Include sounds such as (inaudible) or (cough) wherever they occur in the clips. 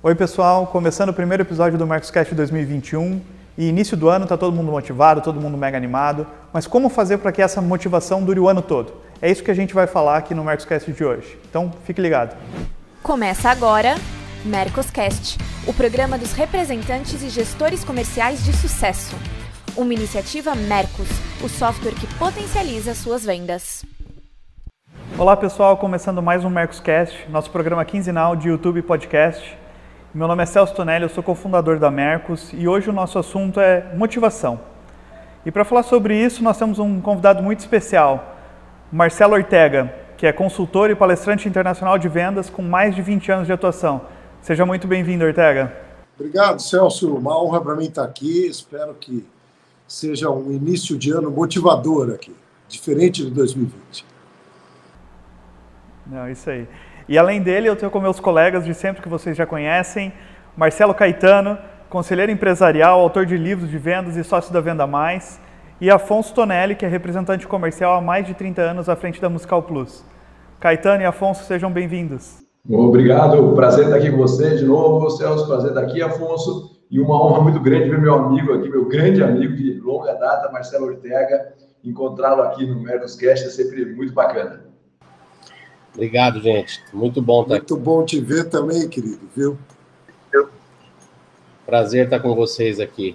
Oi, pessoal. Começando o primeiro episódio do Marcoscast 2021. E início do ano está todo mundo motivado, todo mundo mega animado. Mas como fazer para que essa motivação dure o ano todo? É isso que a gente vai falar aqui no Marcoscast de hoje. Então, fique ligado. Começa agora Mercoscast, o programa dos representantes e gestores comerciais de sucesso. Uma iniciativa Mercos, o software que potencializa suas vendas. Olá, pessoal. Começando mais um Mercoscast, nosso programa quinzenal de YouTube e podcast. Meu nome é Celso Tonelli, eu sou cofundador da Mercos e hoje o nosso assunto é motivação. E para falar sobre isso, nós temos um convidado muito especial, Marcelo Ortega, que é consultor e palestrante internacional de vendas com mais de 20 anos de atuação. Seja muito bem-vindo, Ortega. Obrigado, Celso. Uma honra para mim estar aqui. Espero que seja um início de ano motivador aqui, diferente de 2020. Não, isso aí. E além dele, eu tenho com meus colegas de sempre que vocês já conhecem, Marcelo Caetano, conselheiro empresarial, autor de livros de vendas e sócio da Venda Mais, e Afonso Tonelli, que é representante comercial há mais de 30 anos à frente da Musical Plus. Caetano e Afonso, sejam bem-vindos. Obrigado, prazer estar aqui com você de novo, Celso, prazer estar aqui, Afonso, e uma honra muito grande ver meu amigo aqui, meu grande amigo de longa data, Marcelo Ortega, encontrá-lo aqui no Mercoscast é sempre muito bacana. Obrigado, gente. Muito bom estar Muito bom te ver também, querido, viu? Prazer estar com vocês aqui.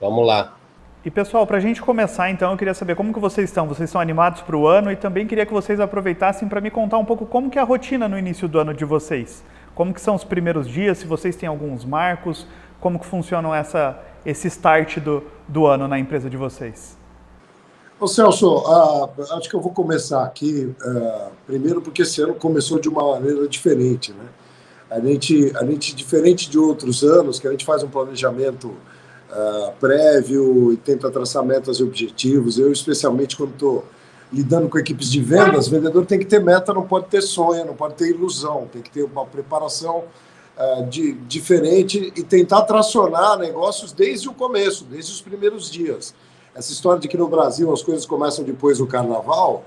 Vamos lá. E pessoal, para a gente começar, então, eu queria saber como que vocês estão. Vocês estão animados para o ano e também queria que vocês aproveitassem para me contar um pouco como que é a rotina no início do ano de vocês. Como que são os primeiros dias, se vocês têm alguns marcos, como que funcionam essa, esse start do, do ano na empresa de vocês. Ô Celso, uh, acho que eu vou começar aqui, uh, primeiro porque esse ano começou de uma maneira diferente, né? A gente, a gente, diferente de outros anos, que a gente faz um planejamento uh, prévio e tenta traçar metas e objetivos, eu especialmente quando estou lidando com equipes de vendas, vendedor tem que ter meta, não pode ter sonho, não pode ter ilusão, tem que ter uma preparação de, diferente e tentar tracionar negócios desde o começo, desde os primeiros dias essa história de que no Brasil as coisas começam depois do carnaval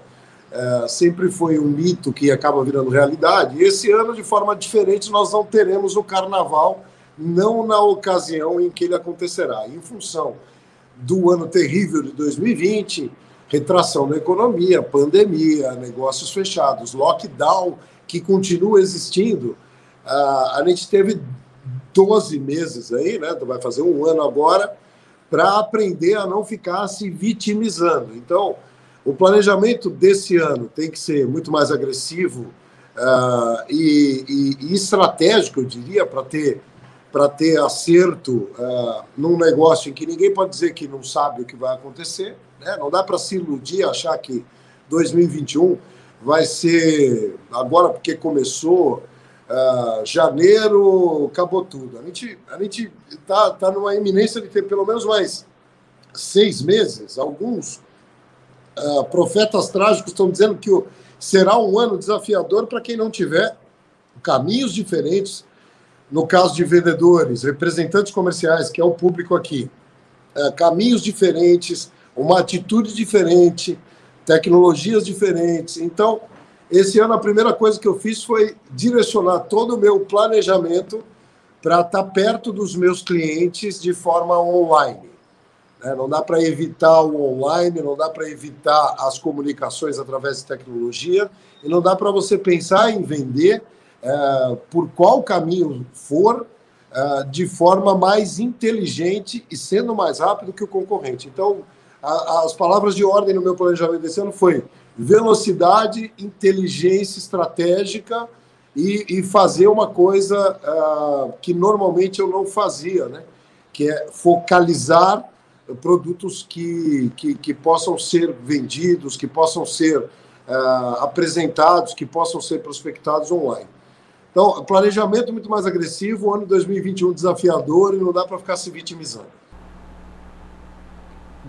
é, sempre foi um mito que acaba virando realidade. E esse ano, de forma diferente, nós não teremos o carnaval, não na ocasião em que ele acontecerá. Em função do ano terrível de 2020, retração na economia, pandemia, negócios fechados, lockdown que continua existindo, a gente teve 12 meses aí, né? Vai fazer um ano agora para aprender a não ficar se vitimizando. Então, o planejamento desse ano tem que ser muito mais agressivo uh, e, e, e, estratégico, eu diria, para ter para ter acerto uh, num negócio em que ninguém pode dizer que não sabe o que vai acontecer. Né? Não dá para se iludir, achar que 2021 vai ser agora porque começou Uh, janeiro acabou tudo. A gente a gente está tá numa iminência de ter pelo menos mais seis meses. Alguns uh, profetas trágicos estão dizendo que o, será um ano desafiador para quem não tiver caminhos diferentes. No caso de vendedores, representantes comerciais, que é o público aqui, uh, caminhos diferentes, uma atitude diferente, tecnologias diferentes. Então, esse ano a primeira coisa que eu fiz foi direcionar todo o meu planejamento para estar tá perto dos meus clientes de forma online. Né? Não dá para evitar o online, não dá para evitar as comunicações através de tecnologia, e não dá para você pensar em vender é, por qual caminho for, é, de forma mais inteligente e sendo mais rápido que o concorrente. Então, a, as palavras de ordem no meu planejamento desse ano foi velocidade, inteligência estratégica e, e fazer uma coisa uh, que normalmente eu não fazia, né? que é focalizar produtos que, que, que possam ser vendidos, que possam ser uh, apresentados, que possam ser prospectados online. Então, planejamento muito mais agressivo, ano 2021 desafiador e não dá para ficar se vitimizando.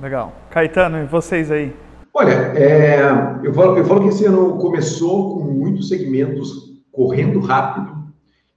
Legal. Caetano, e vocês aí? Olha, é, eu, falo, eu falo que esse ano começou com muitos segmentos correndo rápido,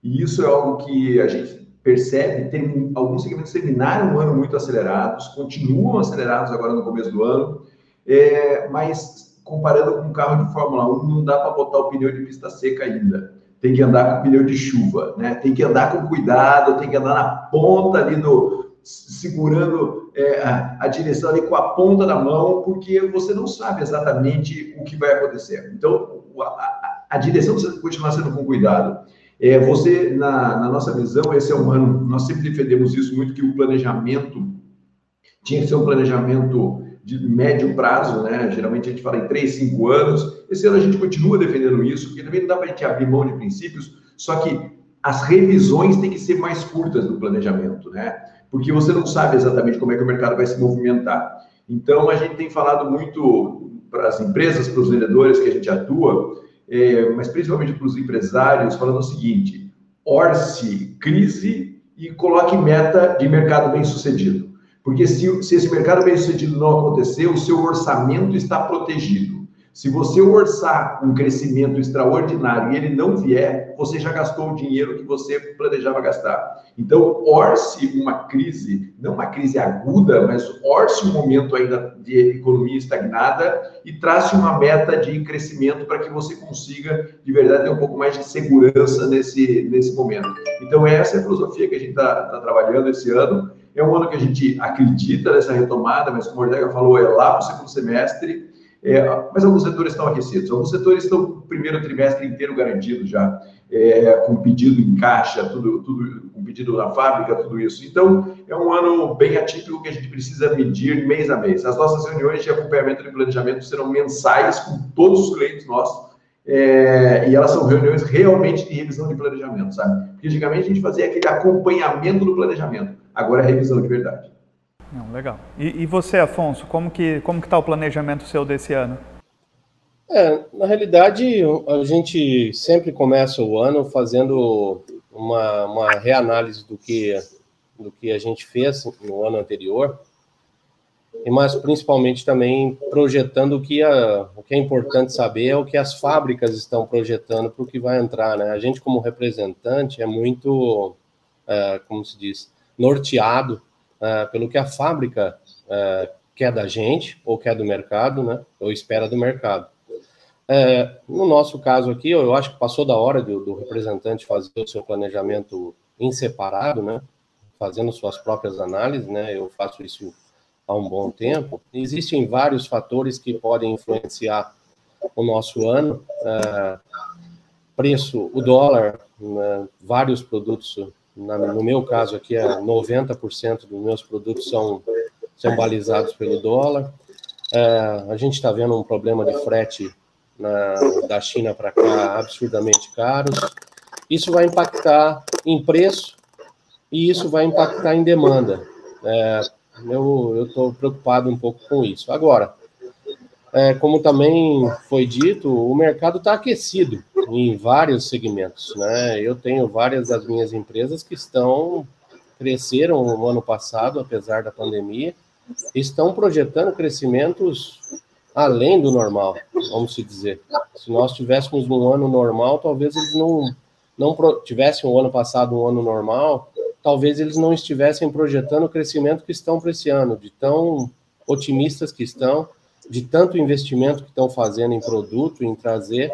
e isso é algo que a gente percebe. Tem alguns segmentos terminaram o ano muito acelerados, continuam acelerados agora no começo do ano, é, mas comparando com um carro de Fórmula 1, não dá para botar o pneu de pista seca ainda. tem que andar com pneu de chuva, né? Tem que andar com cuidado, tem que andar na ponta ali do segurando é, a, a, direção ali com a ponta da mão, porque você não sabe exatamente o que vai acontecer. Então, a, a, a direção precisa continuar sendo com cuidado. É, você, na, na, nossa visão, esse é um ano, nós sempre defendemos isso muito, que o planejamento tinha que ser um planejamento de médio prazo, né? Geralmente a gente fala em 3, 5 anos. Esse ano a gente continua defendendo isso, porque também não dá para a gente abrir mão de princípios, só que as revisões têm que ser mais curtas do planejamento, né? Porque você não sabe exatamente como é que o mercado vai se movimentar. Então, a gente tem falado muito para as empresas, para os vendedores que a gente atua, é, mas principalmente para os empresários, falando o seguinte: orce crise e coloque meta de mercado bem sucedido. Porque se, se esse mercado bem sucedido não acontecer, o seu orçamento está protegido. Se você orçar um crescimento extraordinário e ele não vier, você já gastou o dinheiro que você planejava gastar. Então, orce uma crise, não uma crise aguda, mas orce um momento ainda de economia estagnada e trace uma meta de crescimento para que você consiga, de verdade, ter um pouco mais de segurança nesse, nesse momento. Então, essa é a filosofia que a gente está tá trabalhando esse ano. É um ano que a gente acredita nessa retomada, mas como o Ortega falou, é lá para o segundo semestre. É, mas alguns setores estão aquecidos, alguns setores estão no primeiro trimestre inteiro garantido já, é, com pedido em caixa, tudo, tudo, com pedido na fábrica, tudo isso. Então, é um ano bem atípico que a gente precisa medir mês a mês. As nossas reuniões de acompanhamento de planejamento serão mensais com todos os clientes nossos, é, e elas são reuniões realmente de revisão de planejamento, sabe? Porque antigamente a gente fazia aquele acompanhamento do planejamento, agora é revisão de verdade. Não, legal. E, e, você, Afonso, como que como que está o planejamento seu desse ano? É, na realidade, a gente sempre começa o ano fazendo uma, uma reanálise do que do que a gente fez no ano anterior, mas principalmente também projetando o que, a, o que é importante saber é o que as fábricas estão projetando para o que vai entrar, né? A gente como representante é muito, é, como se diz, norteado uh, pelo que a fábrica uh, quer da gente, ou quer do mercado, né, ou espera do mercado. Uh, no nosso caso aqui, eu acho que passou da hora do, do representante fazer o seu planejamento em separado, né, fazendo suas próprias análises, né, eu faço isso há um bom tempo. Existem vários fatores que podem influenciar o nosso ano. Preço, o dólar, né, vários produtos na, no meu caso aqui, é 90% dos meus produtos são, são balizados pelo dólar. É, a gente está vendo um problema de frete na, da China para cá absurdamente caros. Isso vai impactar em preço e isso vai impactar em demanda. É, eu estou preocupado um pouco com isso. Agora, é, como também foi dito, o mercado está aquecido em vários segmentos. Né? Eu tenho várias das minhas empresas que estão cresceram no ano passado, apesar da pandemia, estão projetando crescimentos além do normal, vamos dizer. Se nós tivéssemos um ano normal, talvez eles não não tivessem o ano passado um ano normal, talvez eles não estivessem projetando o crescimento que estão para esse ano, de tão otimistas que estão de tanto investimento que estão fazendo em produto, em trazer.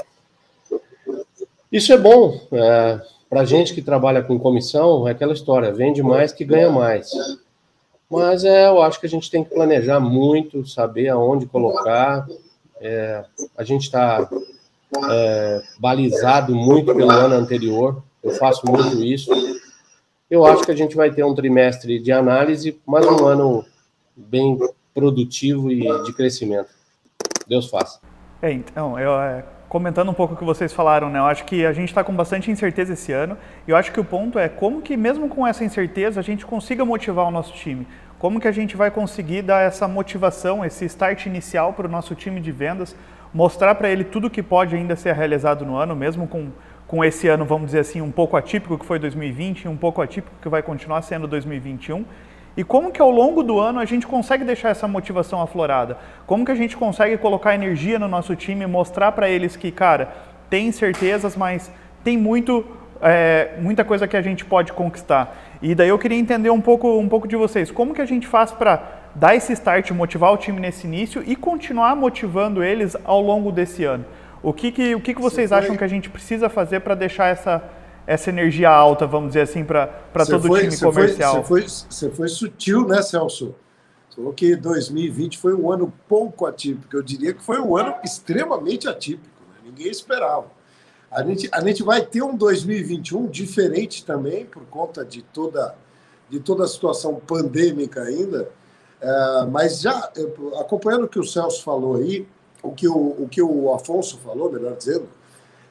Isso é bom. É, Para gente que trabalha com comissão, é aquela história: vende mais que ganha mais. Mas é, eu acho que a gente tem que planejar muito, saber aonde colocar. É, a gente está é, balizado muito pelo ano anterior, eu faço muito isso. Eu acho que a gente vai ter um trimestre de análise, mas um ano bem produtivo e de crescimento. Deus faça. É, então, eu, é, comentando um pouco o que vocês falaram, né? Eu acho que a gente está com bastante incerteza esse ano. E eu acho que o ponto é como que, mesmo com essa incerteza, a gente consiga motivar o nosso time. Como que a gente vai conseguir dar essa motivação, esse start inicial para o nosso time de vendas, mostrar para ele tudo que pode ainda ser realizado no ano, mesmo com, com esse ano, vamos dizer assim, um pouco atípico que foi 2020 e um pouco atípico que vai continuar sendo 2021 e como que ao longo do ano a gente consegue deixar essa motivação aflorada? Como que a gente consegue colocar energia no nosso time e mostrar para eles que, cara, tem certezas, mas tem muito, é, muita coisa que a gente pode conquistar. E daí eu queria entender um pouco, um pouco de vocês. Como que a gente faz para dar esse start, motivar o time nesse início e continuar motivando eles ao longo desse ano? O que, que, o que, que vocês acham que a gente precisa fazer para deixar essa, essa energia alta, vamos dizer assim, para todo o time comercial? Você foi, foi, foi sutil, né, Celso? Você falou que 2020 foi um ano pouco atípico. Eu diria que foi um ano extremamente atípico. Né? Ninguém esperava. A gente, a gente vai ter um 2021 diferente também, por conta de toda, de toda a situação pandêmica ainda. É, mas já acompanhando o que o Celso falou aí, o que o, o, que o Afonso falou, melhor dizendo,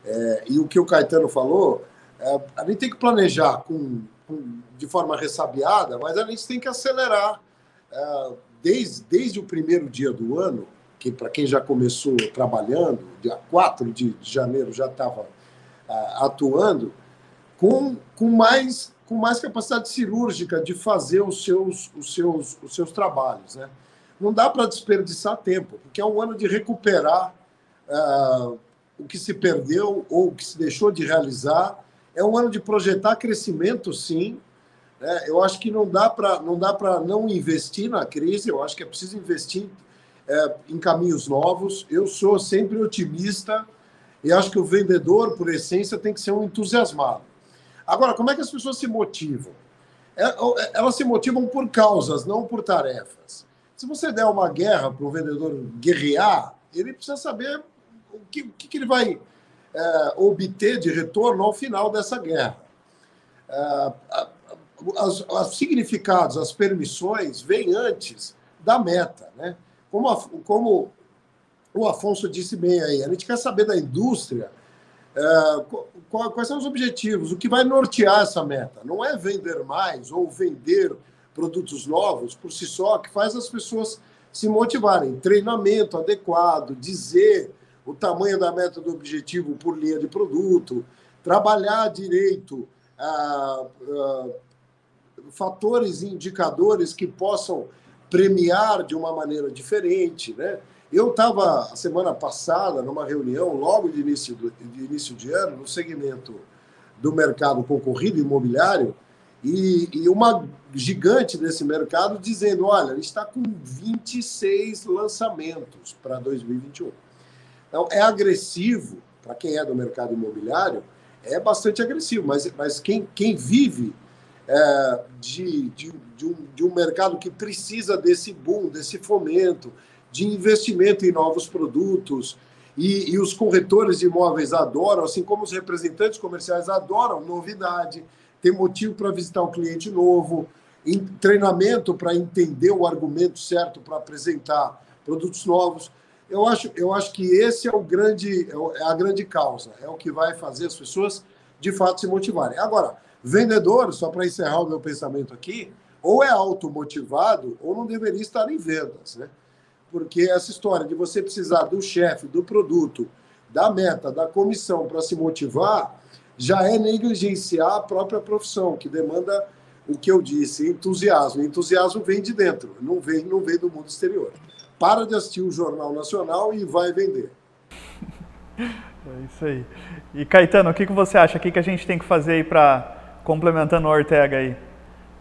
é, e o que o Caetano falou, é, a gente tem que planejar com, com, de forma ressabiada, mas a gente tem que acelerar é, desde, desde o primeiro dia do ano, que para quem já começou trabalhando, dia 4 de, janeiro já estava é, atuando, com, com mais com mais capacidade cirúrgica de fazer os seus, os seus, os seus trabalhos. Né? Não dá para desperdiçar tempo, porque é um ano de recuperar uh, o que se perdeu ou o que se deixou de realizar. É um ano de projetar crescimento, sim. Né? Eu acho que não dá para não não investir na crise. Eu acho que é preciso investir é, em caminhos novos. Eu sou sempre otimista e acho que o vendedor, por essência, tem que ser um entusiasmado. Agora, como é que as pessoas se motivam? É, é, elas se motivam por causas, não por tarefas. Se você der uma guerra para o vendedor guerrear, ele precisa saber o que, o que ele vai é, obter de retorno ao final dessa guerra. É, os significados, as permissões, vêm antes da meta. Né? Como, a, como o Afonso disse bem aí, a gente quer saber da indústria é, quais são os objetivos, o que vai nortear essa meta. Não é vender mais ou vender produtos novos por si só que faz as pessoas se motivarem. Treinamento adequado, dizer o tamanho da meta do objetivo por linha de produto, trabalhar direito ah, ah, fatores e indicadores que possam premiar de uma maneira diferente, né? Eu estava, semana passada, numa reunião, logo de início, de início de ano, no segmento do mercado concorrido imobiliário, e, e uma gigante desse mercado dizendo: olha, está com 26 lançamentos para 2021. Então, é agressivo, para quem é do mercado imobiliário, é bastante agressivo, mas, mas quem, quem vive é, de, de, de, um, de um mercado que precisa desse boom, desse fomento, de investimento em novos produtos. E, e, os corretores de imóveis adoram, assim como os representantes comerciais adoram novidade, tem motivo para visitar um cliente novo, treinamento para entender o argumento certo para apresentar produtos novos. Eu acho, eu acho que esse é o grande é, é a grande causa, é o que vai fazer as pessoas de fato se motivarem. Agora, vendedor, só para encerrar o meu pensamento aqui, ou é automotivado ou não deveria estar em vendas, né? porque essa história de você precisar do chefe, do produto, da meta, da comissão para se motivar, já é negligenciar a própria profissão, que demanda o que eu disse, entusiasmo. Entusiasmo vem de dentro, não vem, não vem do mundo exterior. Para de assistir o Jornal Nacional e vai vender. É isso aí. E Caetano, o que, que você acha? O que, que a gente tem que fazer aí para, complementando o Ortega aí,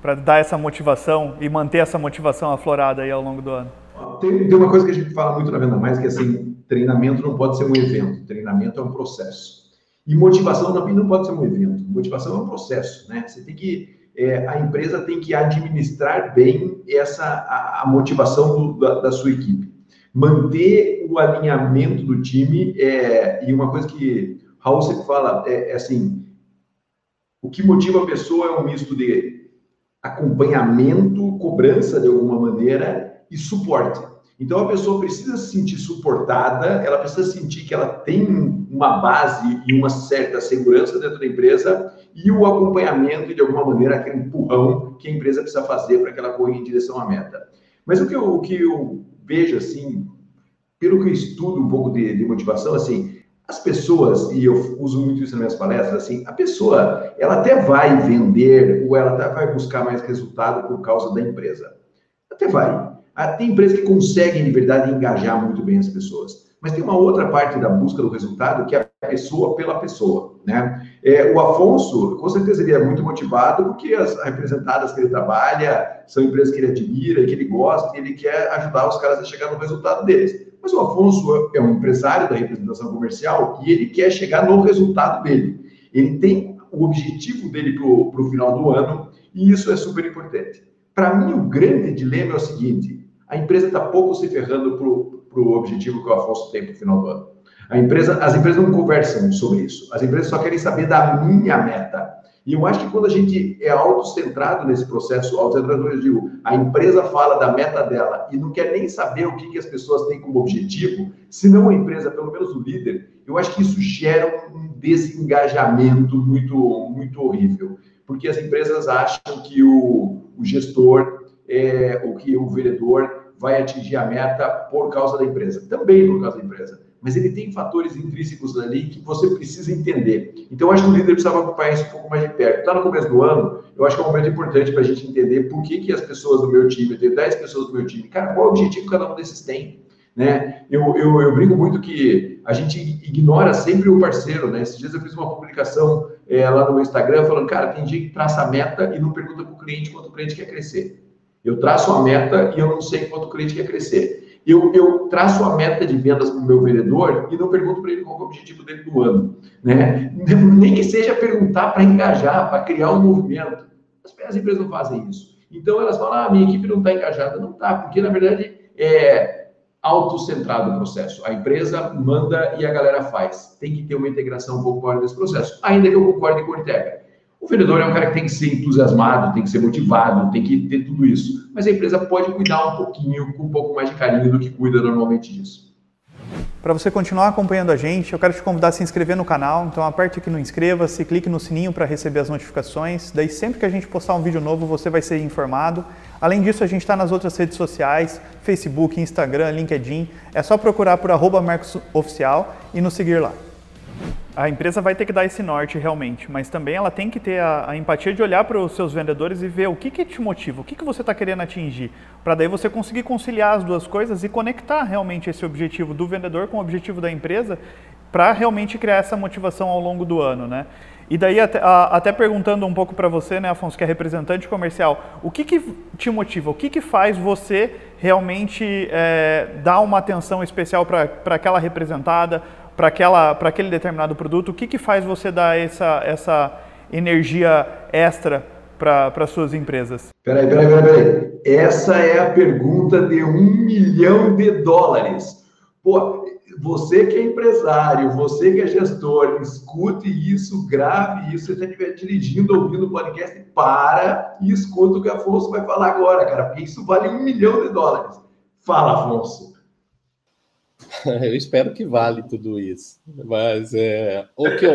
para dar essa motivação e manter essa motivação aflorada aí ao longo do ano? Tem, tem uma coisa que a gente fala muito na Venda Mais, que é assim, treinamento não pode ser um evento, treinamento é um processo. E motivação também não pode ser um evento, motivação é um processo, né? Você tem que, é, a empresa tem que administrar bem essa, a, a motivação do, da, da, sua equipe. Manter o alinhamento do time, é, e uma coisa que Raul sempre fala, é, é assim, o que motiva a pessoa é um misto de acompanhamento, cobrança de alguma maneira e suporte. Então a pessoa precisa se sentir suportada, ela precisa sentir que ela tem uma base e uma certa segurança dentro da empresa e o acompanhamento de alguma maneira aquele empurrão que a empresa precisa fazer para que ela corra em direção à meta. Mas o que eu, o que eu vejo assim, pelo que eu estudo um pouco de, de motivação, assim, as pessoas, e eu uso muito isso nas minhas palestras, assim, a pessoa, ela até vai vender ou ela até vai buscar mais resultado por causa da empresa. Até vai. Ah, tem empresas que conseguem, de verdade, engajar muito bem as pessoas. Mas tem uma outra parte da busca do resultado que a pessoa pela pessoa, né? É, o Afonso, com certeza, ele é muito motivado porque as representadas que ele trabalha são empresas que ele admira, que ele gosta, e ele quer ajudar os caras a chegar no resultado deles. Mas o Afonso é um empresário da representação comercial e ele quer chegar no resultado dele. Ele tem o objetivo dele para o final do ano e isso é super importante. Para mim, o grande dilema é o seguinte: a empresa está pouco se ferrando para o objetivo que o Afonso tem para o final do ano. Empresa, as empresas não conversam sobre isso. As empresas só querem saber da minha meta. E eu acho que quando a gente é autocentrado nesse processo, autocentrado, eu digo, a empresa fala da meta dela e não quer nem saber o que, que as pessoas têm como objetivo, se não a empresa, pelo menos o líder, eu acho que isso gera um desengajamento muito, muito horrível. Porque as empresas acham que o, o gestor, é, o que o vereador vai atingir a meta por causa da empresa. Também por causa da empresa mas ele tem fatores intrínsecos ali que você precisa entender. Então, acho que o líder precisava acompanhar isso um pouco mais de perto. Está no começo do ano, eu acho que é um momento importante para a gente entender por que, que as pessoas do meu time, eu tenho 10 pessoas do meu time, cara, qual é o objetivo que cada um desses tem? Né? Eu, eu, eu brinco muito que a gente ignora sempre o parceiro, né? Esses dias eu fiz uma publicação é, lá no Instagram falando, cara, tem gente que traça a meta e não pergunta para o cliente quanto o cliente quer crescer. Eu traço a meta e eu não sei quanto o cliente quer crescer eu, eu traço a meta de vendas para o meu vendedor e não pergunto para ele qual é o objetivo dele do ano. Né? Nem que seja perguntar para engajar, para criar um movimento. As, as, empresas não fazem isso. Então elas falam, ah, minha equipe não está engajada. Não está, porque na verdade é autocentrado o processo. A empresa manda e a galera faz. Tem que ter uma integração um pouco maior desse processo. Ainda que eu concorde com o Ortega. O vendedor é um cara que tem que ser entusiasmado, tem que ser motivado, tem que ter tudo isso. Mas a empresa pode cuidar um pouquinho, com um pouco mais de carinho do que cuida normalmente disso. Para você continuar acompanhando a gente, eu quero te convidar a se inscrever no canal. Então aperte aqui no inscreva-se, clique no sininho para receber as notificações. Daí sempre que a gente postar um vídeo novo, você vai ser informado. Além disso, a gente está nas outras redes sociais, Facebook, Instagram, LinkedIn. É só procurar por arroba Oficial e nos seguir lá. A empresa vai ter que dar esse norte realmente, mas também ela tem que ter a, a empatia de olhar para os seus vendedores e ver o que, que te motiva, o que, que você está querendo atingir, para daí você conseguir conciliar as duas coisas e conectar realmente esse objetivo do vendedor com o objetivo da empresa para realmente criar essa motivação ao longo do ano, né? E daí até, a, até perguntando um pouco para você, né, Afonso, que é representante comercial, o que, que te motiva, o que, que faz você realmente é, dar uma atenção especial para aquela representada, para aquele determinado produto, o que, que faz você dar essa, essa energia extra para suas empresas? Peraí, peraí, peraí, peraí. Essa é a pergunta de um milhão de dólares. Pô, você que é empresário, você que é gestor, escute isso, grave isso, você estiver dirigindo, ouvindo o podcast, para e escuta o que Afonso vai falar agora, cara, porque isso vale um milhão de dólares. Fala, Afonso. (laughs) Eu espero que vale tudo isso. Mas é, o, que eu,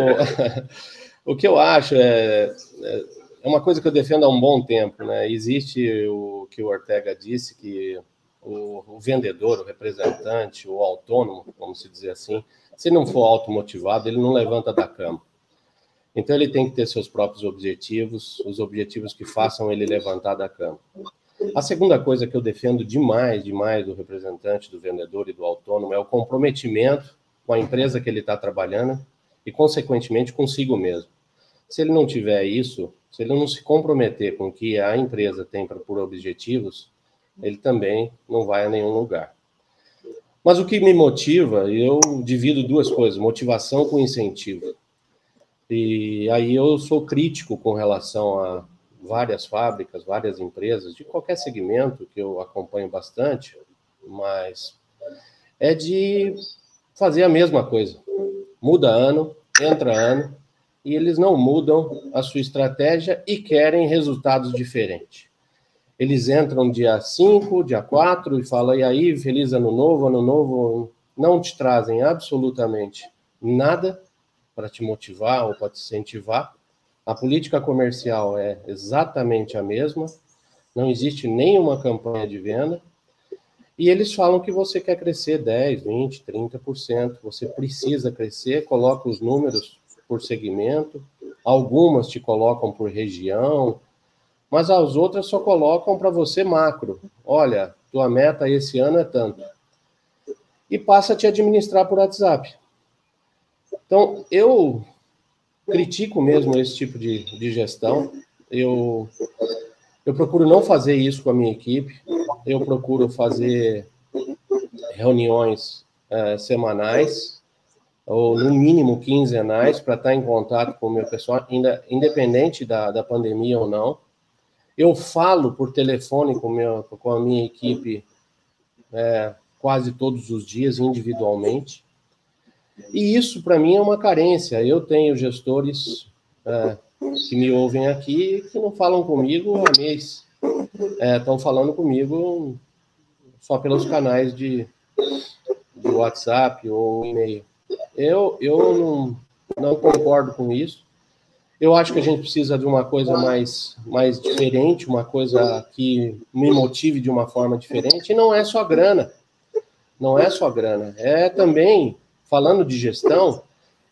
(laughs) o que eu acho é, é, é uma coisa que eu defendo há um bom tempo. Né? Existe o que o Ortega disse, que o, o vendedor, o representante, o autônomo, vamos dizer assim, se não for automotivado, ele não levanta da cama. Então ele tem que ter seus próprios objetivos, os objetivos que façam ele levantar da cama. A segunda coisa que eu defendo demais, demais do representante, do vendedor e do autônomo é o comprometimento com a empresa que ele está trabalhando e, consequentemente, consigo mesmo. Se ele não tiver isso, se ele não se comprometer com o que a empresa tem para por objetivos, ele também não vai a nenhum lugar. Mas o que me motiva, eu divido duas coisas: motivação com incentivo. E aí eu sou crítico com relação a várias fábricas, várias empresas, de qualquer segmento que eu acompanho bastante, mas é de fazer a mesma coisa. Muda ano, entra ano, e eles não mudam a sua estratégia e querem resultados diferentes. Eles entram dia 5, dia 4 e falam, e aí, feliz ano novo, ano novo, não te trazem absolutamente nada para te motivar ou para te incentivar, a política comercial é exatamente a mesma, não existe nenhuma campanha de venda, e eles falam que você quer crescer 10, 20, 30%, você precisa crescer, coloca os números por segmento, algumas te colocam por região, mas as outras só colocam para você macro. Olha, tua meta esse ano é tanto. E passa a te administrar por WhatsApp. Então, eu critico mesmo esse tipo de, de gestão. Eu, eu procuro não fazer isso com a minha equipe. Eu procuro fazer reuniões uh, semanais, ou no mínimo quinzenais, para estar em contato com o meu pessoal, ainda, independente da, da pandemia ou não. Eu falo por telefone com, meu, com a minha equipe é, quase todos os dias, individualmente. E isso, para mim, é uma carência. Eu tenho gestores é, que me ouvem aqui que não falam comigo há mês. Estão é, falando comigo só pelos canais de, de WhatsApp ou e-mail. Eu, eu não, não concordo com isso. Eu acho que a gente precisa de uma coisa mais, mais diferente, uma coisa que me motive de uma forma diferente. E não é só grana. Não é só grana. É também, falando de gestão,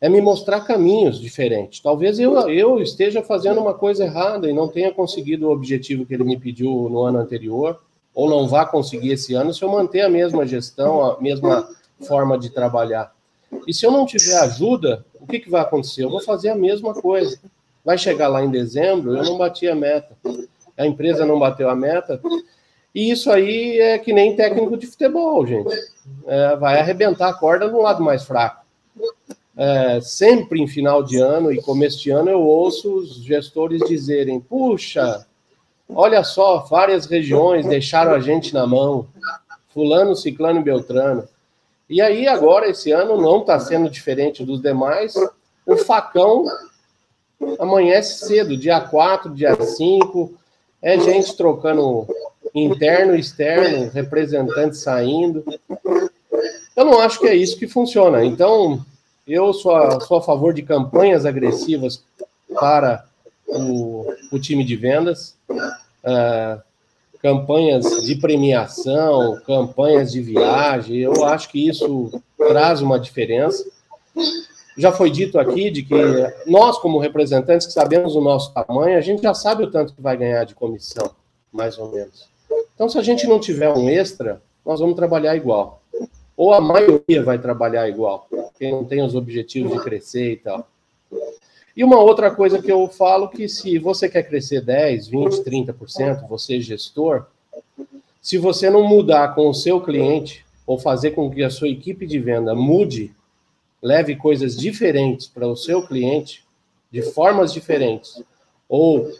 é me mostrar caminhos diferentes. Talvez eu, eu esteja fazendo uma coisa errada e não tenha conseguido o objetivo que ele me pediu no ano anterior, ou não vá conseguir esse ano se eu manter a mesma gestão, a mesma forma de trabalhar. E se eu não tiver ajuda, o que, que vai acontecer? Eu vou fazer a mesma coisa. Vai chegar lá em dezembro, eu não bati a meta. A empresa não bateu a meta. E isso aí é que nem técnico de futebol, gente. É, vai arrebentar a corda no lado mais fraco. É, sempre em final de ano e começo de ano eu ouço os gestores dizerem: puxa, olha só, várias regiões deixaram a gente na mão, fulano, ciclano e beltrano. E aí agora esse ano não está sendo diferente dos demais. O facão amanhece cedo, dia 4, dia 5, é gente trocando interno e externo, representantes saindo. Eu não acho que é isso que funciona. Então, eu sou a, sou a favor de campanhas agressivas para o, o time de vendas, uh, campanhas de premiação, campanhas de viagem. Eu acho que isso traz uma diferença já foi dito aqui de que nós, como representantes que sabemos o nosso tamanho, a gente já sabe o tanto que vai ganhar de comissão, mais ou menos. Então, se a gente não tiver um extra, nós vamos trabalhar igual. Ou a maioria vai trabalhar igual, quem não tem os objetivos de crescer e tal. E uma outra coisa que eu falo que se você quer crescer 10, 20, 30%, você gestor, se você não mudar com o seu cliente ou fazer com que a sua equipe de venda mude leve coisas diferentes para o seu cliente, de formas diferentes, ou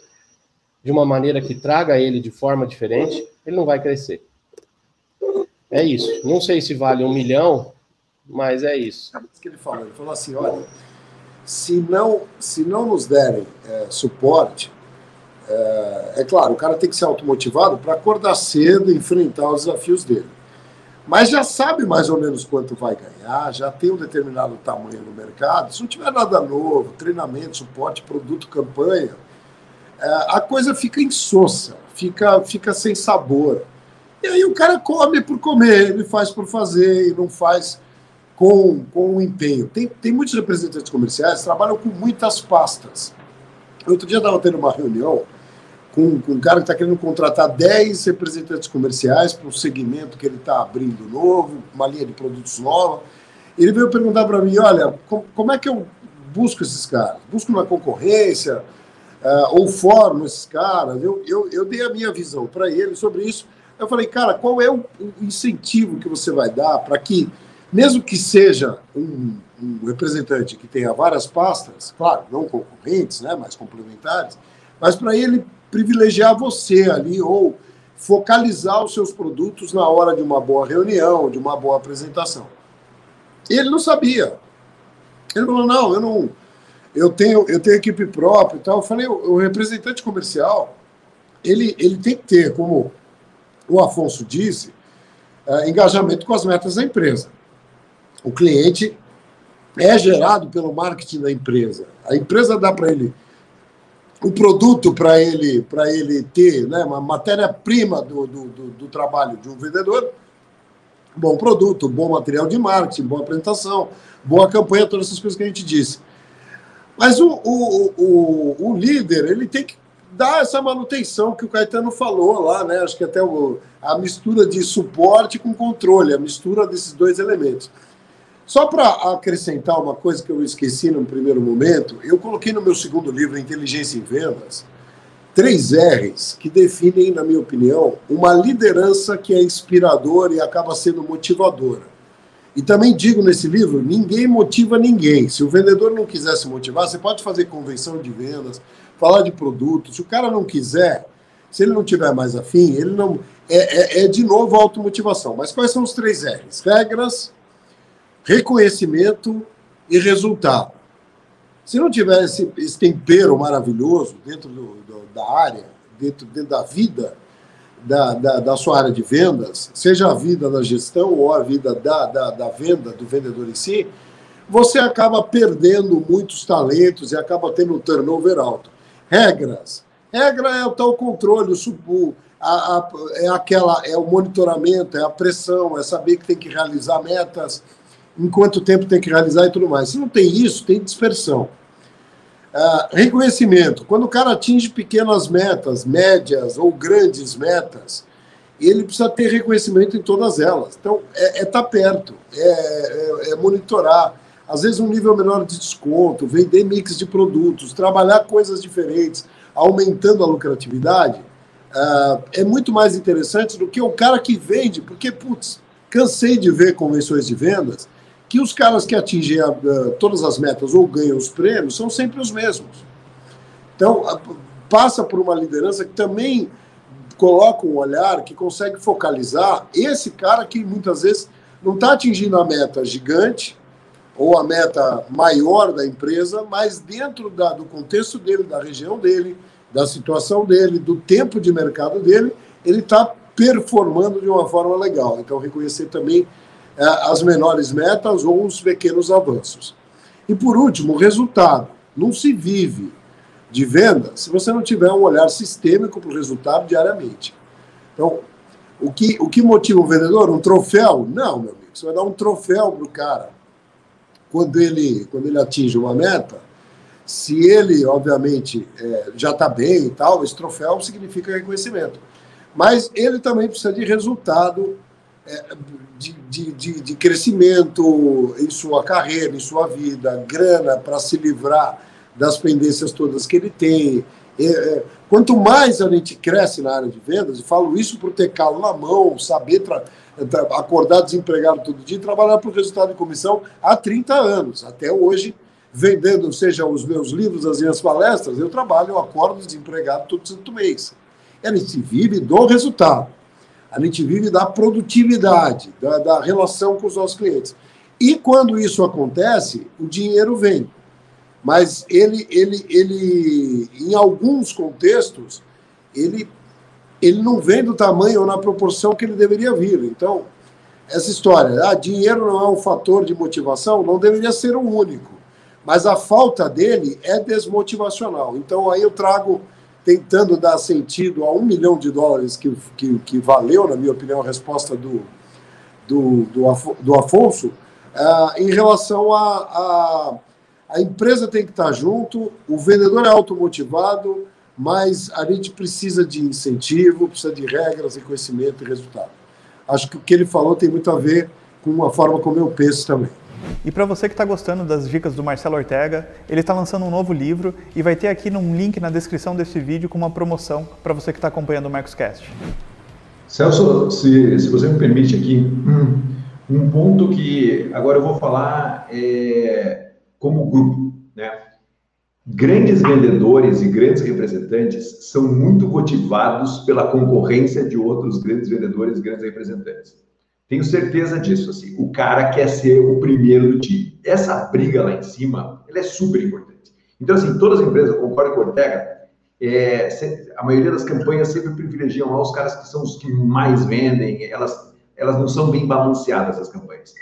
de uma maneira que traga ele de forma diferente, ele não vai crescer. É isso. Não sei se vale um milhão, mas é isso. É isso que ele falou. Ele falou assim: olha, se não, se não nos derem é, suporte, é, é, claro, o cara tem que ser automotivado para acordar cedo e enfrentar os desafios dele mas já sabe mais ou menos quanto vai ganhar, já tem um determinado tamanho no mercado. Se não tiver nada novo, treinamento, suporte, produto, campanha, a coisa fica insossa, fica, fica sem sabor. E aí o cara come por comer, ele faz por fazer e não faz com, com um empenho. Tem, tem muitos representantes comerciais que trabalham com muitas pastas. Outro dia eu estava tendo uma reunião com, com um cara que está querendo contratar 10 representantes comerciais para um segmento que ele está abrindo novo, uma linha de produtos nova. Ele veio perguntar para mim: olha, com, como é que eu busco esses caras? Busco uma concorrência? Uh, ou formo esses caras? Eu, eu, eu dei a minha visão para ele sobre isso. Eu falei, cara, qual é o, o incentivo que você vai dar para que, mesmo que seja um, um representante que tenha várias pastas, claro, não concorrentes, né, mas complementares, mas para ele privilegiar você ali ou focalizar os seus produtos na hora de uma boa reunião, de uma boa apresentação. Ele não sabia. Ele falou: não, eu não. Eu tenho, eu tenho equipe própria e tal. Eu falei: o, representante comercial, ele, ele tem que ter, como o Afonso disse, é, engajamento com as metas da empresa. O cliente é gerado pelo marketing da empresa. A empresa dá para ele o produto para ele, para ele ter né, uma matéria-prima do, do, do, do, trabalho de um vendedor, bom produto, bom material de marketing, boa apresentação, boa campanha, todas essas coisas que a gente disse. Mas o, o, o, o líder, ele tem que dar essa manutenção que o Caetano falou lá, né? Acho que até o, a mistura de suporte com controle, a mistura desses dois elementos. Só para acrescentar uma coisa que eu esqueci no primeiro momento, eu coloquei no meu segundo livro, Inteligência em Vendas, três R's que definem, na minha opinião, uma liderança que é inspiradora e acaba sendo motivadora. E também digo nesse livro: ninguém motiva ninguém. Se o vendedor não quiser se motivar, você pode fazer convenção de vendas, falar de produtos. Se o cara não quiser, se ele não tiver mais afim, ele não. É, é, é de novo automotivação. Mas quais são os três R's? Regras, reconhecimento e resultado. Se não tiver esse, esse tempero maravilhoso dentro do, do, da área, dentro, dentro da vida da, da, da, sua área de vendas, seja a vida da gestão ou a vida da, da, da venda do vendedor em si, você acaba perdendo muitos talentos e acaba tendo um turnover alto. Regras. Regra é o tal controle, o, a, a, é aquela, é o monitoramento, é a pressão, é saber que tem que realizar metas, em quanto tempo tem que realizar e tudo mais. Se não tem isso, tem dispersão. Uh, reconhecimento. Quando o cara atinge pequenas metas, médias ou grandes metas, ele precisa ter reconhecimento em todas elas. Então, é estar é tá perto, é, é, é, monitorar. Às vezes, um nível menor de desconto, vender mix de produtos, trabalhar coisas diferentes, aumentando a lucratividade, uh, é muito mais interessante do que o cara que vende, porque, putz, cansei de ver convenções de vendas que os caras que atingem a, a, todas as metas ou ganham os prêmios são sempre os mesmos. Então, a, passa por uma liderança que também coloca um olhar que consegue focalizar esse cara que muitas vezes não está atingindo a meta gigante ou a meta maior da empresa, mas dentro da, do contexto dele, da região dele, da situação dele, do tempo de mercado dele, ele está performando de uma forma legal. Então, reconhecer também as menores metas ou os pequenos avanços. E por último, o resultado. Não se vive de venda se você não tiver um olhar sistêmico para o resultado diariamente. Então, o que, o que motiva o vendedor? Um troféu? Não, meu amigo. Você vai dar um troféu para o cara quando ele, quando ele atinge uma meta. Se ele, obviamente, é, já está bem e tal, esse troféu significa reconhecimento. Mas ele também precisa de resultado é, de, de, de, de, crescimento em sua carreira, em sua vida, grana para se livrar das pendências todas que ele tem. É, é, quanto mais a gente cresce na área de vendas, e falo isso por ter calo na mão, saber acordar desempregado todo dia e trabalhar por resultado de comissão há 30 anos, até hoje, vendendo, seja os meus livros, as minhas palestras, eu trabalho, eu acordo desempregado todo santo mês. A gente vive do resultado. A gente vive da produtividade, da, da relação com os nossos clientes. E quando isso acontece, o dinheiro vem. Mas ele, ele, ele, em alguns contextos, ele, ele não vem do tamanho ou na proporção que ele deveria vir. Então, essa história, ah, dinheiro não é um fator de motivação, não deveria ser o único. Mas a falta dele é desmotivacional. Então, aí eu trago tentando dar sentido a um milhão de dólares que, que, que valeu, na minha opinião, a resposta do, do, do, do Afonso, uh, em relação a, a, a empresa tem que estar junto, o vendedor é automotivado, mas a gente precisa de incentivo, precisa de regras, conhecimento e resultado. Acho que o que ele falou tem muito a ver com a forma como eu penso também. E para você que está gostando das dicas do Marcelo Ortega, ele está lançando um novo livro e vai ter aqui um link na descrição desse vídeo com uma promoção para você que está acompanhando o Marcoscast. Celso, se, se você me permite aqui, (clears throat) um ponto que agora eu vou falar é, como grupo. Né? Grandes vendedores e grandes representantes são muito motivados pela concorrência de outros grandes vendedores e grandes representantes. Tenho certeza disso. Assim, o cara quer ser o primeiro do time. Essa briga lá em cima, ela é super importante. Então, assim, todas as empresas, eu concordo com o Ortega, é, a maioria das campanhas sempre privilegiam lá os caras que são os que mais vendem, elas, elas não são bem balanceadas as campanhas.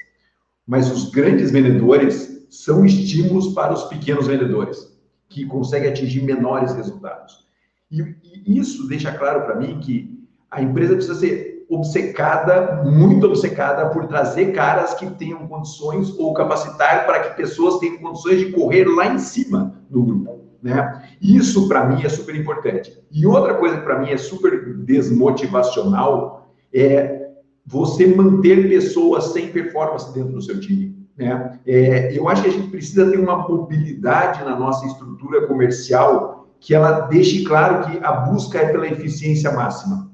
Mas os grandes vendedores são estímulos para os pequenos vendedores, que conseguem atingir menores resultados. E, e isso deixa claro para mim que a empresa precisa ser obcecada, muito obcecada por trazer caras que tenham condições ou capacitar para que pessoas tenham condições de correr lá em cima do grupo. Né? Isso para mim é super importante. E outra coisa que para mim é super desmotivacional é você manter pessoas sem performance dentro do seu time. Né? É, eu acho que a gente precisa ter uma mobilidade na nossa estrutura comercial que ela deixe claro que a busca é pela eficiência máxima.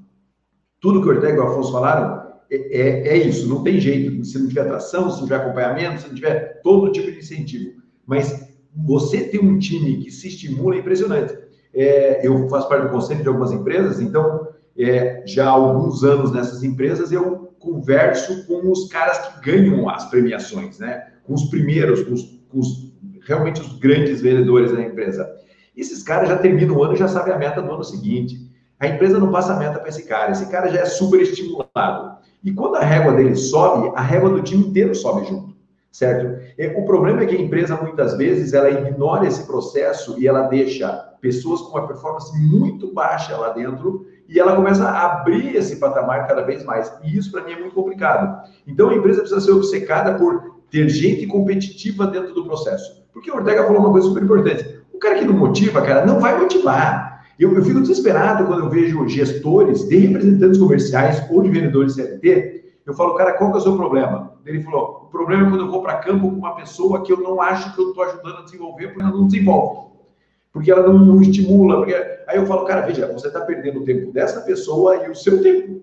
Tudo que o Ortega e o Afonso falaram é, é, é, isso, não tem jeito. Se não tiver atração, se não tiver acompanhamento, se não tiver todo tipo de incentivo. Mas você ter um time que se estimula é impressionante. É, eu faço parte do conselho de algumas empresas, então é, já há alguns anos nessas empresas eu converso com os caras que ganham as premiações, né? Com os primeiros, com os, com os realmente os grandes vendedores da empresa. Esses caras já terminam o ano e já sabem a meta do ano seguinte. A empresa não passa meta para esse cara. Esse cara já é super estimulado. E quando a régua dele sobe, a régua do time inteiro sobe junto, certo? O problema é que a empresa muitas vezes ela ignora esse processo e ela deixa pessoas com uma performance muito baixa lá dentro e ela começa a abrir esse patamar cada vez mais. E isso para mim é muito complicado. Então a empresa precisa ser obcecada por ter gente competitiva dentro do processo. Porque o Ortega falou uma coisa super importante. O cara que não motiva, cara, não vai motivar. Eu, eu fico desesperado quando eu vejo gestores de representantes comerciais ou de vendedores CLT. Eu falo, cara, qual que é o seu problema? Ele falou, o problema é quando eu vou para campo com uma pessoa que eu não acho que eu estou ajudando a desenvolver, porque ela não desenvolve. Porque ela não, não estimula. Porque... Aí eu falo, cara, veja, você está perdendo o tempo dessa pessoa e o seu tempo.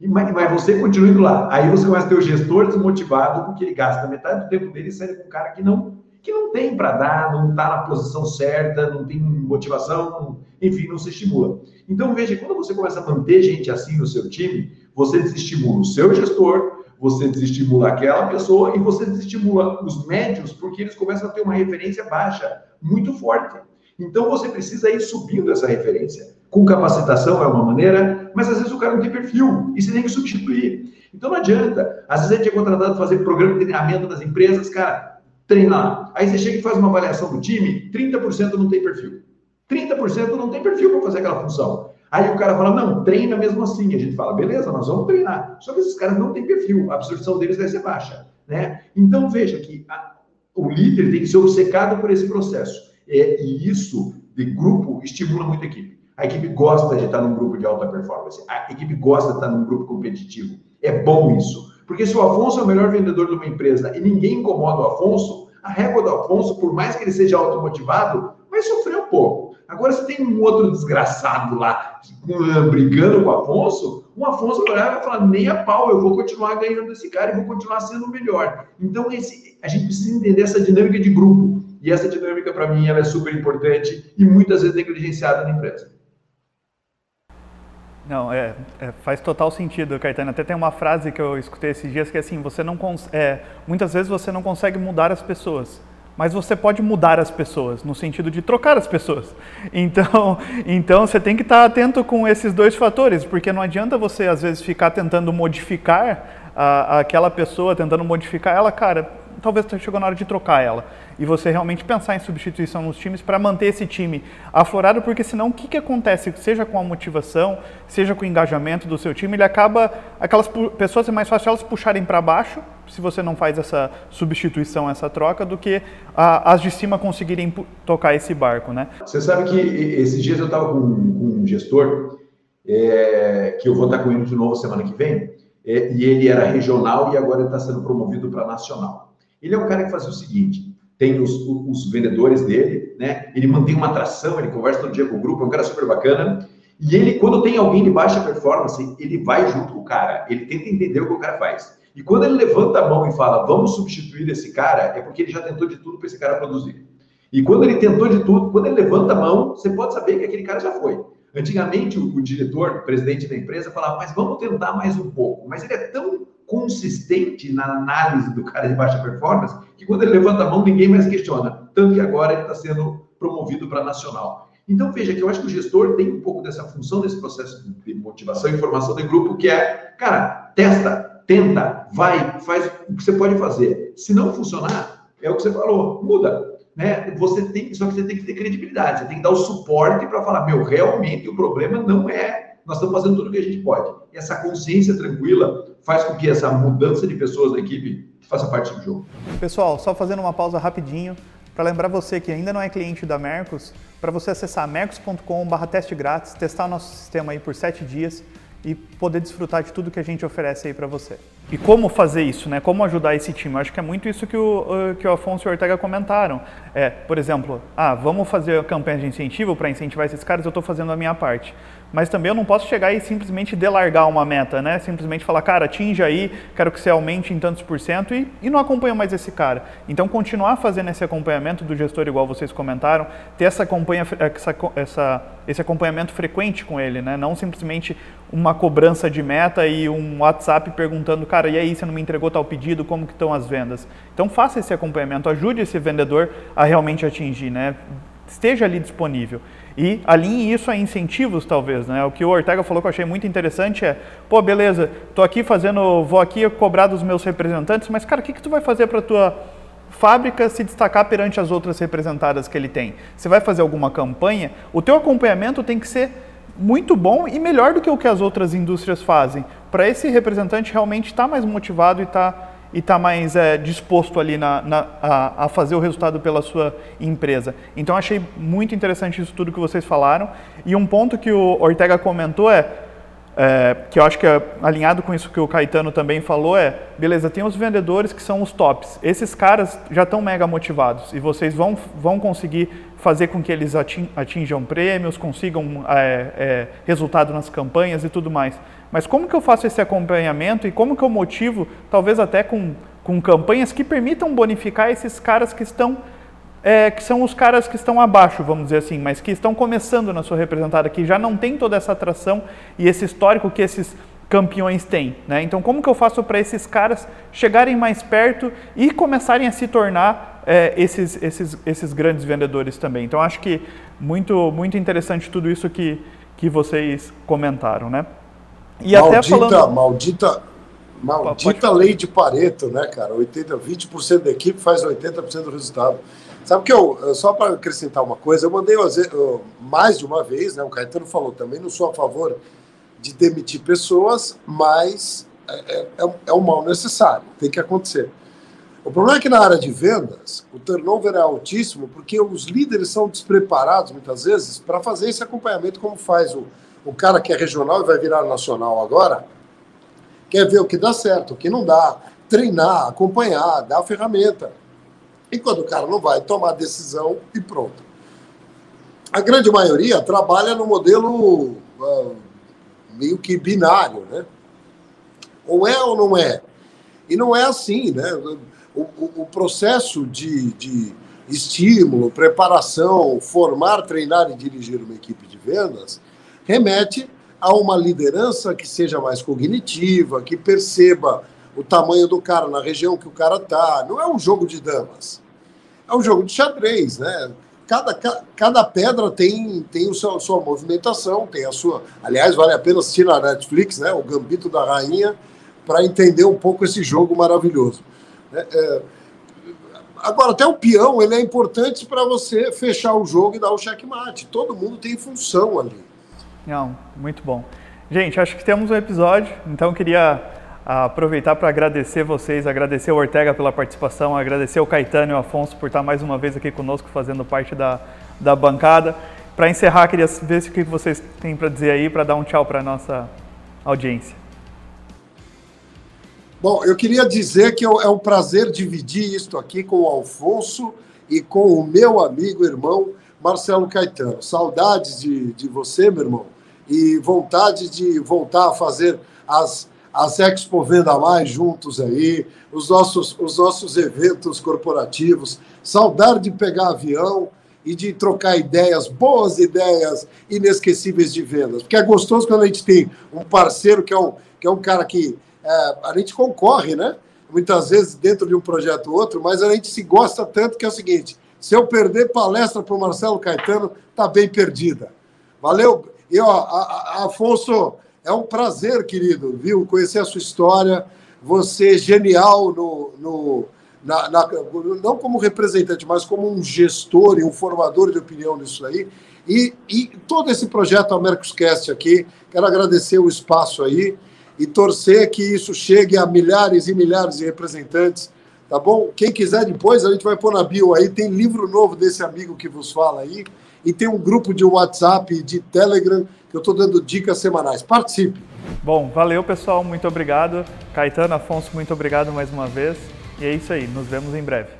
E, mas, mas você continua indo lá. Aí você começa a ter o gestor desmotivado, porque ele gasta metade do tempo dele saindo com um cara que não que não tem para dar, não está na posição certa, não tem motivação, enfim, não se estimula. Então, veja, quando você começa a manter gente assim no seu time, você desestimula o seu gestor, você desestimula aquela pessoa e você desestimula os médios, porque eles começam a ter uma referência baixa, muito forte. Então, você precisa ir subindo essa referência. Com capacitação é uma maneira, mas às vezes o cara não tem perfil e você tem que substituir. Então, não adianta. Às vezes a gente é contratado para fazer programa de treinamento das empresas, cara, treinar. Aí você chega e faz uma avaliação do time, 30% não tem perfil. 30% não tem perfil para fazer aquela função. Aí o cara fala, não, treina mesmo assim. A gente fala, beleza, nós vamos treinar. Só que esses caras não têm perfil, a absorção deles vai ser baixa. Né? Então veja que a, o líder tem que ser obcecado por esse processo. É, e isso de grupo estimula muito a equipe. A equipe gosta de estar num grupo de alta performance. A equipe gosta de estar num grupo competitivo. É bom isso. Porque se o Afonso é o melhor vendedor de uma empresa e ninguém incomoda o Afonso, a régua do Afonso, por mais que ele seja automotivado, vai sofrer um pouco. Agora, se tem um outro desgraçado lá brigando com o Afonso, o Afonso vai olhar e vai falar: nem a pau, eu vou continuar ganhando esse cara e vou continuar sendo o melhor. Então, esse, a gente precisa entender essa dinâmica de grupo. E essa dinâmica, para mim, ela é super importante e muitas vezes negligenciada na empresa. Não, é, é, faz total sentido, Caetano. Até tem uma frase que eu escutei esses dias que é assim, você não é, muitas vezes você não consegue mudar as pessoas, mas você pode mudar as pessoas, no sentido de trocar as pessoas. (laughs) Então, então você tem que estar atento com esses dois fatores, porque não adianta você às vezes ficar tentando modificar a, aquela pessoa, tentando modificar ela, cara, talvez chegou na hora de trocar ela. E você realmente pensar em substituição nos times para manter esse time aflorado, porque senão o que, que acontece, seja com a motivação, seja com o engajamento do seu time, ele acaba, aquelas pessoas é mais fácil elas puxarem para baixo, se você não faz essa substituição, essa troca, do que a, as de cima conseguirem tocar esse barco, né? Você sabe que esses dias eu estava com, com, um gestor, é, que eu vou estar com ele de novo semana que vem, é, e ele era regional e agora está sendo promovido para nacional. Ele é um cara que faz o seguinte: tem os, os, vendedores dele, né? Ele mantém uma atração, ele conversa todo dia com o grupo, é um cara super bacana. E ele, quando tem alguém de baixa performance, ele vai junto com o cara, ele tenta entender o que o cara faz. E quando ele levanta a mão e fala, vamos substituir esse cara, é porque ele já tentou de tudo para esse cara produzir. E quando ele tentou de tudo, quando ele levanta a mão, você pode saber que aquele cara já foi. Antigamente, o, o diretor, o presidente da empresa, falava, mas vamos tentar mais um pouco. Mas ele é tão consistente na análise do cara de baixa performance, que quando ele levanta a mão, ninguém mais questiona. Tanto que agora ele está sendo promovido para nacional. Então, veja que eu acho que o gestor tem um pouco dessa função, desse processo de motivação e formação de grupo, que é, cara, testa, tenta, vai, faz o que você pode fazer. Se não funcionar, é o que você falou, muda. Né? Você tem, só que você tem que ter credibilidade, você tem que dar o suporte para falar, meu, realmente o problema não é nós estamos fazendo tudo o que a gente pode. E essa consciência tranquila faz com que essa mudança de pessoas da equipe faça parte do jogo. Pessoal, só fazendo uma pausa rapidinho para lembrar você que ainda não é cliente da Mercos, para você acessar mercos.com/barra teste grátis, testar nosso sistema aí por sete dias e poder desfrutar de tudo que a gente oferece aí para você. E como fazer isso, né? Como ajudar esse time? Eu acho que é muito isso que o, que o Afonso e o Ortega comentaram. É, por exemplo, ah, vamos fazer campanha de incentivo para incentivar esses caras, eu estou fazendo a minha parte mas também eu não posso chegar e simplesmente delargar uma meta, né? Simplesmente falar, cara, atinja aí, quero que você aumente em tantos por cento e, e não acompanha mais esse cara. Então, continuar fazendo esse acompanhamento do gestor, igual vocês comentaram, ter essa, acompanha, essa, essa, esse acompanhamento frequente com ele, né? Não simplesmente uma cobrança de meta e um WhatsApp perguntando, cara, e aí, você não me entregou tal pedido, como que estão as vendas? Então, faça esse acompanhamento, ajude esse vendedor a realmente atingir, né? Esteja ali disponível e alinhe isso a incentivos, talvez. Né? O que o Ortega falou que eu achei muito interessante é, pô, beleza, tô aqui fazendo, vou aqui cobrar dos meus representantes, mas, cara, o que, que tu vai fazer para tua fábrica se destacar perante as outras representadas que ele tem? Você vai fazer alguma campanha? O teu acompanhamento tem que ser muito bom e melhor do que o que as outras indústrias fazem, para esse representante realmente estar tá mais motivado e estar tá e está mais é, disposto ali na, na, a, a, fazer o resultado pela sua empresa. Então achei muito interessante isso tudo que vocês falaram. E um ponto que o Ortega comentou é, é, que eu acho que é alinhado com isso que o Caetano também falou, é, beleza, tem os vendedores que são os tops. Esses caras já estão mega motivados e vocês vão, vão conseguir fazer com que eles atinjam prêmios, consigam é, é, resultado nas campanhas e tudo mais. Mas como que eu faço esse acompanhamento e como que eu motivo, talvez até com, com campanhas que permitam bonificar esses caras que estão, é, que são os caras que estão abaixo, vamos dizer assim, mas que estão começando na sua representada, que já não tem toda essa atração e esse histórico que esses campeões têm. Né? Então, como que eu faço para esses caras chegarem mais perto e começarem a se tornar é, esses, esses, esses grandes vendedores também? Então, acho que muito, muito interessante tudo isso que, que vocês comentaram, né? E maldita, até falando... Maldita, maldita lei de Pareto, né, cara? 80, 20% da equipe faz 80% do resultado. Sabe que eu, só para acrescentar uma coisa, eu mandei mais de uma vez, né? O Caetano falou também, não sou a favor de demitir pessoas, mas é, é, é um mal necessário, tem que acontecer. O problema é que na área de vendas, o turnover é altíssimo porque os líderes são despreparados, muitas vezes, para fazer esse acompanhamento como faz o, o cara que é regional e vai virar nacional agora, quer ver o que dá certo, o que não dá, treinar, acompanhar, dar a ferramenta. E quando o cara não vai, tomar decisão e pronto. A grande maioria trabalha no modelo uh, meio que binário, né? Ou é ou não é? E não é assim, né? O, o, o processo de, de estímulo, preparação, formar, treinar e dirigir uma equipe de vendas remete a uma liderança que seja mais cognitiva, que perceba o tamanho do cara na região que o cara está. Não é um jogo de damas, é um jogo de xadrez, né? Cada, cada pedra tem, tem o seu, sua movimentação, tem a sua. Aliás, vale a pena assistir na Netflix, né? O Gambito da Rainha, para entender um pouco esse jogo maravilhoso. É, é, agora, até o peão ele é importante para você fechar o jogo e dar o checkmate. Todo mundo tem função ali. Não, muito bom. Gente, acho que temos um episódio, então queria aproveitar para agradecer vocês, agradecer o Ortega pela participação, agradecer o Caetano e o Afonso por estar mais uma vez aqui conosco fazendo parte da, da bancada. Para encerrar, queria ver o que vocês têm para dizer aí, para dar um tchau para a nossa audiência. Bom, eu queria dizer que é um prazer dividir isto aqui com o Alfonso e com o meu amigo, irmão Marcelo Caetano. Saudades de, de você, meu irmão e vontade de voltar a fazer as, as Expo Venda Mais juntos aí, os nossos, os nossos eventos corporativos, saudade de pegar avião e de trocar ideias, boas ideias inesquecíveis de vendas. Porque é gostoso quando a gente tem um parceiro que é um, que é um cara que é, a gente concorre, né? Muitas vezes dentro de um projeto ou outro, mas a gente se gosta tanto que é o seguinte: se eu perder palestra para o Marcelo Caetano, tá bem perdida. Valeu, e, ó, a, a, Afonso, é um prazer, querido, viu, conhecer a sua história. Você é genial no, no na, na, não como representante, mas como um gestor e um formador de opinião nisso aí. E, e todo esse projeto Mercoscast aqui, quero agradecer o espaço aí e torcer que isso chegue a milhares e milhares de representantes, tá bom? Quem quiser depois, a gente vai pôr na bio aí, tem livro novo desse amigo que vos fala aí, e tem um grupo de WhatsApp de Telegram que eu estou dando dicas semanais. Participe! Bom, valeu pessoal, muito obrigado. Caetano, Afonso, muito obrigado mais uma vez. E é isso aí, nos vemos em breve.